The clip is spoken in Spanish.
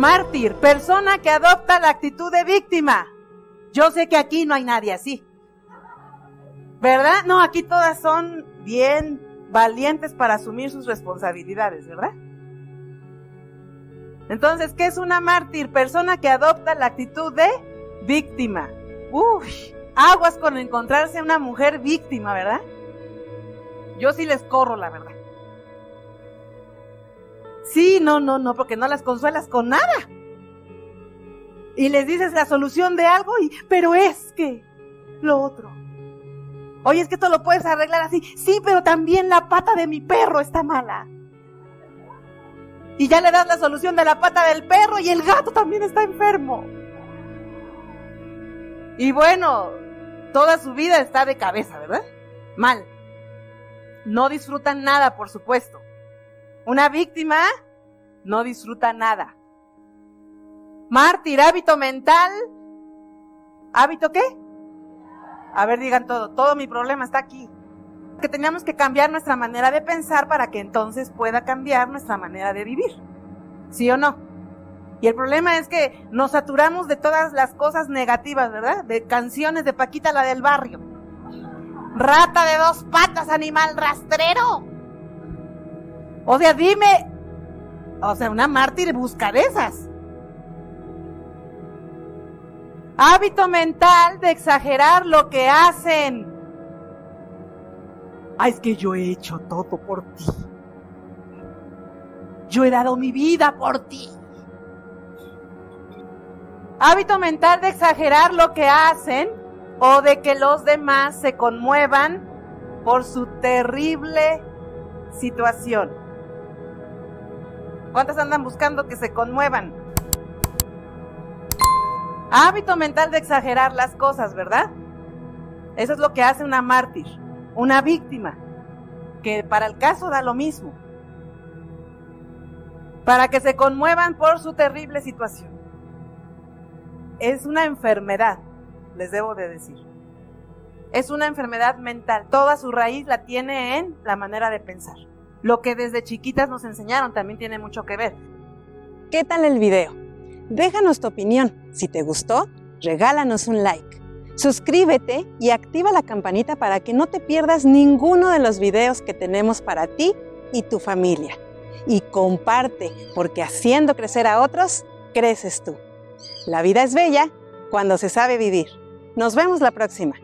Mártir, persona que adopta la actitud de víctima. Yo sé que aquí no hay nadie así. ¿Verdad? No, aquí todas son bien valientes para asumir sus responsabilidades, ¿verdad? Entonces, ¿qué es una mártir? Persona que adopta la actitud de víctima. Uf, aguas con encontrarse una mujer víctima, ¿verdad? Yo sí les corro, la verdad. Sí, no, no, no, porque no las consuelas con nada. Y les dices la solución de algo y, pero es que lo otro. Oye, es que esto lo puedes arreglar así. Sí, pero también la pata de mi perro está mala. Y ya le das la solución de la pata del perro y el gato también está enfermo. Y bueno, toda su vida está de cabeza, ¿verdad? Mal. No disfrutan nada, por supuesto. Una víctima no disfruta nada. Mártir, hábito mental. ¿Hábito qué? A ver, digan todo. Todo mi problema está aquí que teníamos que cambiar nuestra manera de pensar para que entonces pueda cambiar nuestra manera de vivir. ¿Sí o no? Y el problema es que nos saturamos de todas las cosas negativas, ¿verdad? De canciones de Paquita la del barrio. Rata de dos patas, animal rastrero. O sea, dime, o sea, una mártir busca de esas. Hábito mental de exagerar lo que hacen. Ah, es que yo he hecho todo por ti. Yo he dado mi vida por ti. Hábito mental de exagerar lo que hacen o de que los demás se conmuevan por su terrible situación. ¿Cuántas andan buscando que se conmuevan? Hábito mental de exagerar las cosas, ¿verdad? Eso es lo que hace una mártir una víctima, que para el caso da lo mismo, para que se conmuevan por su terrible situación. Es una enfermedad, les debo de decir. Es una enfermedad mental. Toda su raíz la tiene en la manera de pensar. Lo que desde chiquitas nos enseñaron también tiene mucho que ver. ¿Qué tal el video? Déjanos tu opinión. Si te gustó, regálanos un like. Suscríbete y activa la campanita para que no te pierdas ninguno de los videos que tenemos para ti y tu familia. Y comparte, porque haciendo crecer a otros, creces tú. La vida es bella cuando se sabe vivir. Nos vemos la próxima.